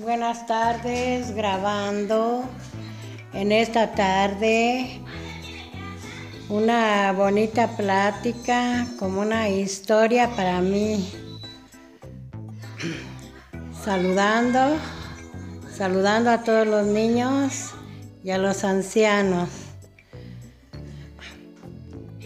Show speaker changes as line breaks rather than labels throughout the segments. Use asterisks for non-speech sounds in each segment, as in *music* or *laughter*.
buenas tardes, grabando en esta tarde una bonita plática, como una historia para mí. Saludando, saludando a todos los niños y a los ancianos.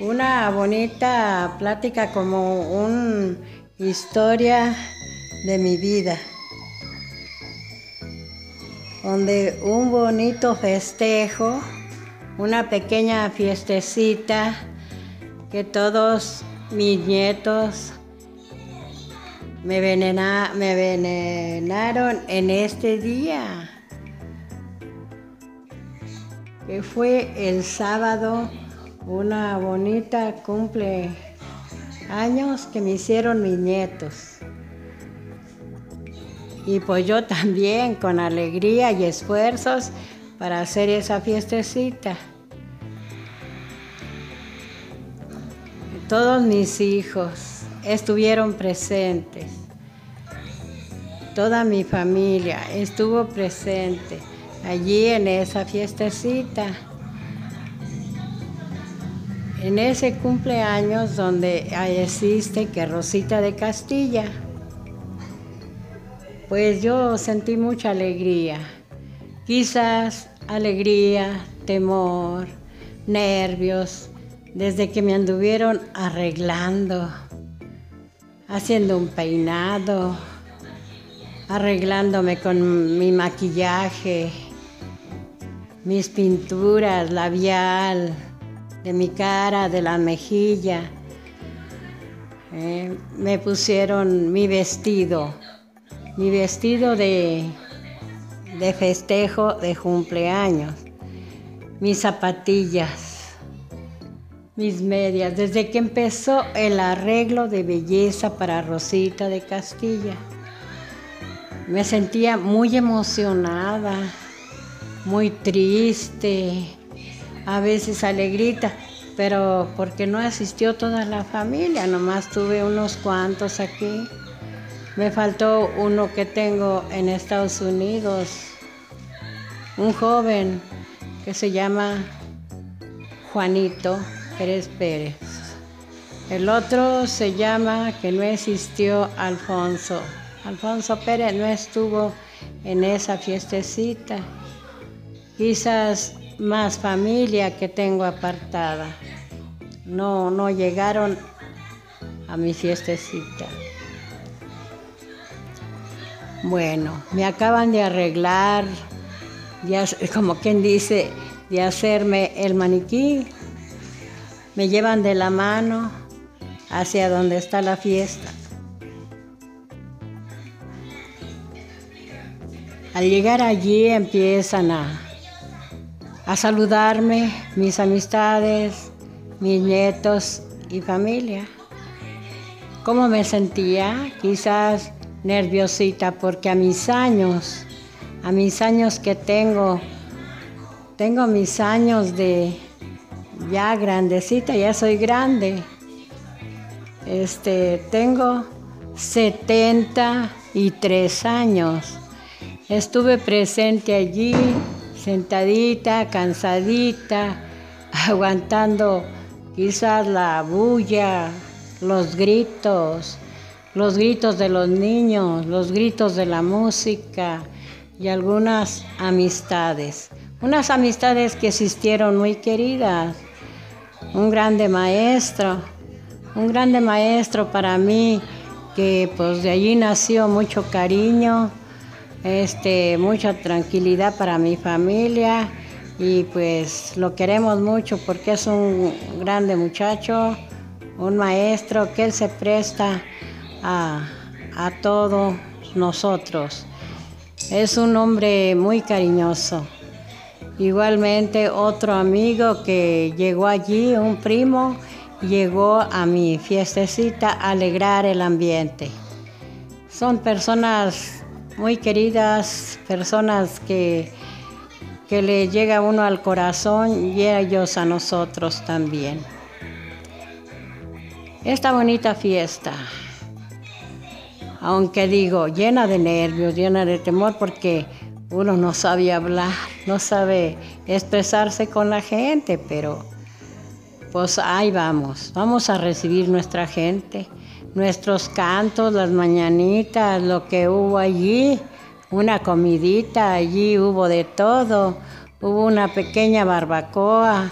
Una bonita plática como una historia de mi vida donde un bonito festejo, una pequeña fiestecita que todos mis nietos me, me venenaron en este día, que fue el sábado, una bonita cumple años que me hicieron mis nietos. Y pues yo también con alegría y esfuerzos para hacer esa fiestecita. Todos mis hijos estuvieron presentes. Toda mi familia estuvo presente allí en esa fiestecita. En ese cumpleaños donde existe que Rosita de Castilla pues yo sentí mucha alegría. Quizás alegría, temor, nervios, desde que me anduvieron arreglando, haciendo un peinado, arreglándome con mi maquillaje, mis pinturas labial, de mi cara, de la mejilla. Eh, me pusieron mi vestido mi vestido de, de festejo de cumpleaños, mis zapatillas, mis medias, desde que empezó el arreglo de belleza para Rosita de Castilla. Me sentía muy emocionada, muy triste, a veces alegrita, pero porque no asistió toda la familia, nomás tuve unos cuantos aquí. Me faltó uno que tengo en Estados Unidos, un joven que se llama Juanito Pérez Pérez. El otro se llama, que no existió, Alfonso. Alfonso Pérez no estuvo en esa fiestecita. Quizás más familia que tengo apartada. No, no llegaron a mi fiestecita. Bueno, me acaban de arreglar, ya, como quien dice, de hacerme el maniquí. Me llevan de la mano hacia donde está la fiesta. Al llegar allí empiezan a, a saludarme mis amistades, mis nietos y familia. ¿Cómo me sentía? Quizás nerviosita porque a mis años, a mis años que tengo, tengo mis años de ya grandecita, ya soy grande. Este, tengo 73 años. Estuve presente allí, sentadita, cansadita, *laughs* aguantando quizás la bulla, los gritos, los gritos de los niños, los gritos de la música y algunas amistades. Unas amistades que existieron muy queridas. Un grande maestro, un grande maestro para mí que pues de allí nació mucho cariño, este, mucha tranquilidad para mi familia y pues lo queremos mucho porque es un grande muchacho, un maestro que él se presta a, todos nosotros. Es un hombre muy cariñoso. Igualmente otro amigo que llegó allí, un primo, llegó a mi fiestecita a alegrar el ambiente. Son personas muy queridas, personas que, que le llega uno al corazón y ellos a nosotros también. Esta bonita fiesta aunque digo, llena de nervios, llena de temor, porque uno no sabe hablar, no sabe expresarse con la gente, pero pues ahí vamos, vamos a recibir nuestra gente, nuestros cantos, las mañanitas, lo que hubo allí, una comidita, allí hubo de todo, hubo una pequeña barbacoa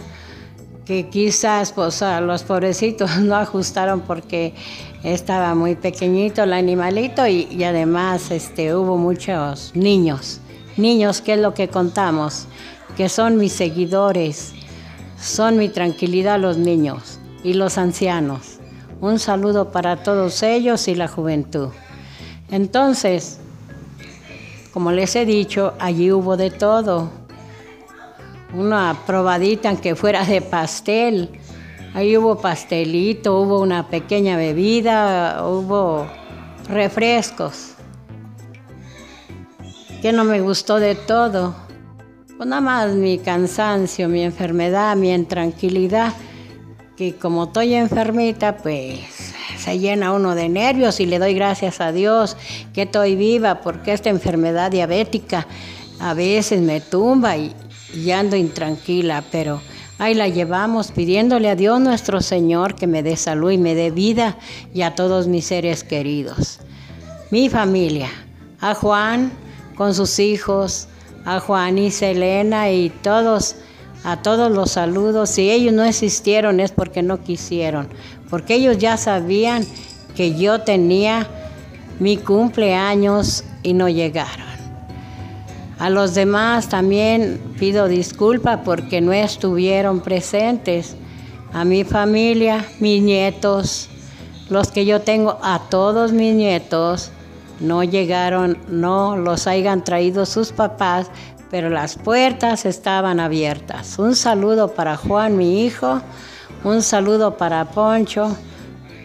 que quizás pues los pobrecitos *laughs* no ajustaron porque estaba muy pequeñito el animalito y, y además este, hubo muchos niños, niños que es lo que contamos, que son mis seguidores son mi tranquilidad los niños y los ancianos. Un saludo para todos ellos y la juventud. Entonces, como les he dicho, allí hubo de todo. Una probadita aunque fuera de pastel. Ahí hubo pastelito, hubo una pequeña bebida, hubo refrescos. Que no me gustó de todo pues nada más mi cansancio, mi enfermedad, mi intranquilidad, que como estoy enfermita, pues se llena uno de nervios y le doy gracias a Dios que estoy viva, porque esta enfermedad diabética a veces me tumba y, y ando intranquila, pero ahí la llevamos pidiéndole a Dios nuestro Señor que me dé salud y me dé vida y a todos mis seres queridos. Mi familia, a Juan con sus hijos, a Juan y Selena y todos, a todos los saludos. Si ellos no existieron es porque no quisieron, porque ellos ya sabían que yo tenía mi cumpleaños y no llegaron. A los demás también pido disculpa porque no estuvieron presentes. A mi familia, mis nietos, los que yo tengo, a todos mis nietos, no llegaron, no los hayan traído sus papás, pero las puertas estaban abiertas. Un saludo para Juan, mi hijo, un saludo para Poncho,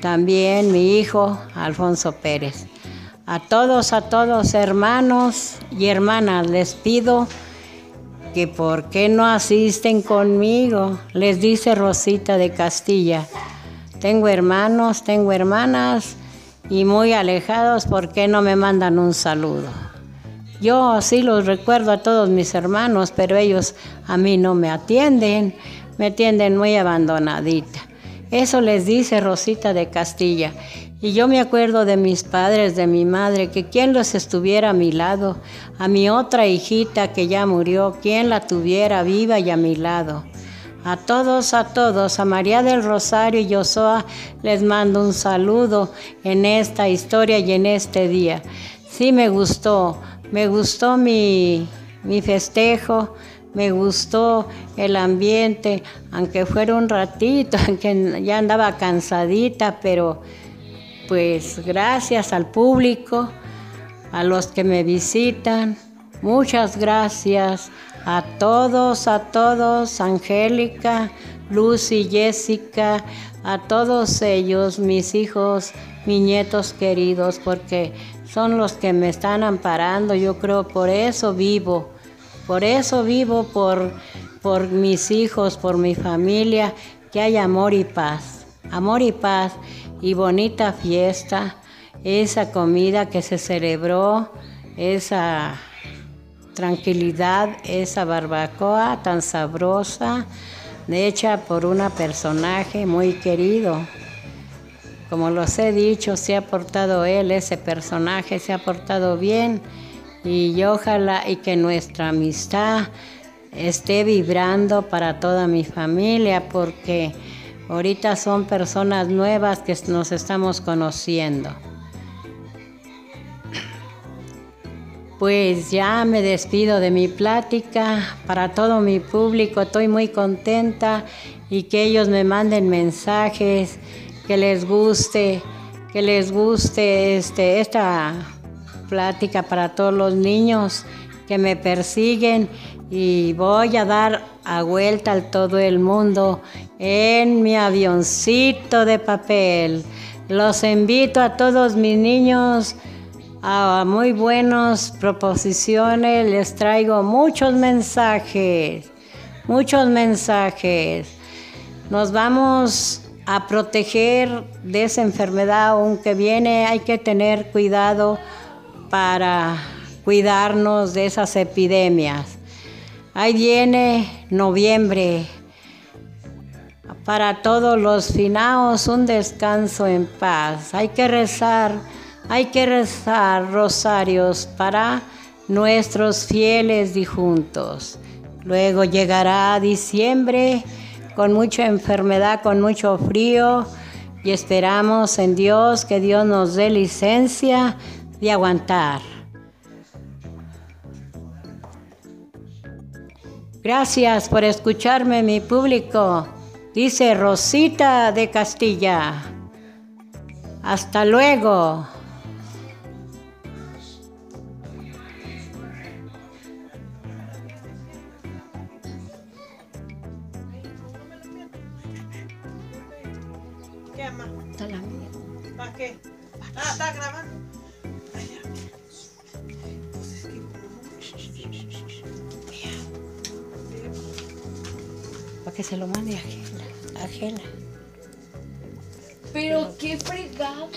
también mi hijo, Alfonso Pérez. A todos, a todos hermanos y hermanas les pido que por qué no asisten conmigo, les dice Rosita de Castilla. Tengo hermanos, tengo hermanas y muy alejados, ¿por qué no me mandan un saludo? Yo sí los recuerdo a todos mis hermanos, pero ellos a mí no me atienden, me atienden muy abandonadita. Eso les dice Rosita de Castilla. Y yo me acuerdo de mis padres, de mi madre, que quien los estuviera a mi lado, a mi otra hijita que ya murió, quien la tuviera viva y a mi lado. A todos, a todos, a María del Rosario y Yosoa les mando un saludo en esta historia y en este día. Sí me gustó, me gustó mi, mi festejo, me gustó el ambiente, aunque fuera un ratito, *laughs* aunque ya andaba cansadita, pero pues gracias al público, a los que me visitan, muchas gracias a todos, a todos, Angélica, Lucy, Jessica, a todos ellos, mis hijos, mis nietos queridos, porque son los que me están amparando, yo creo, por eso vivo, por eso vivo, por, por mis hijos, por mi familia, que hay amor y paz, amor y paz y bonita fiesta, esa comida que se celebró, esa tranquilidad esa barbacoa tan sabrosa, hecha por un personaje muy querido. Como los he dicho, se ha portado él, ese personaje se ha portado bien y ojalá y que nuestra amistad esté vibrando para toda mi familia porque ahorita son personas nuevas que nos estamos conociendo. Pues ya me despido de mi plática para todo mi público. Estoy muy contenta y que ellos me manden mensajes, que les guste, que les guste este, esta plática para todos los niños que me persiguen y voy a dar a vuelta a todo el mundo en mi avioncito de papel. Los invito a todos mis niños a muy buenas proposiciones, les traigo muchos mensajes, muchos mensajes. Nos vamos a proteger de esa enfermedad, aunque viene, hay que tener cuidado para cuidarnos de esas epidemias. Ahí viene noviembre. Para todos los finaos un descanso en paz. Hay que rezar, hay que rezar rosarios para nuestros fieles difuntos. Luego llegará diciembre con mucha enfermedad, con mucho frío y esperamos en Dios que Dios nos dé licencia de aguantar. Gracias por escucharme, mi público. Dice Rosita de Castilla. Hasta luego.
¿Qué ama?
Está la mía.
¿Para qué? Ah, está grabando.
Que se lo mande a Gela. A Gela.
Pero qué fregado.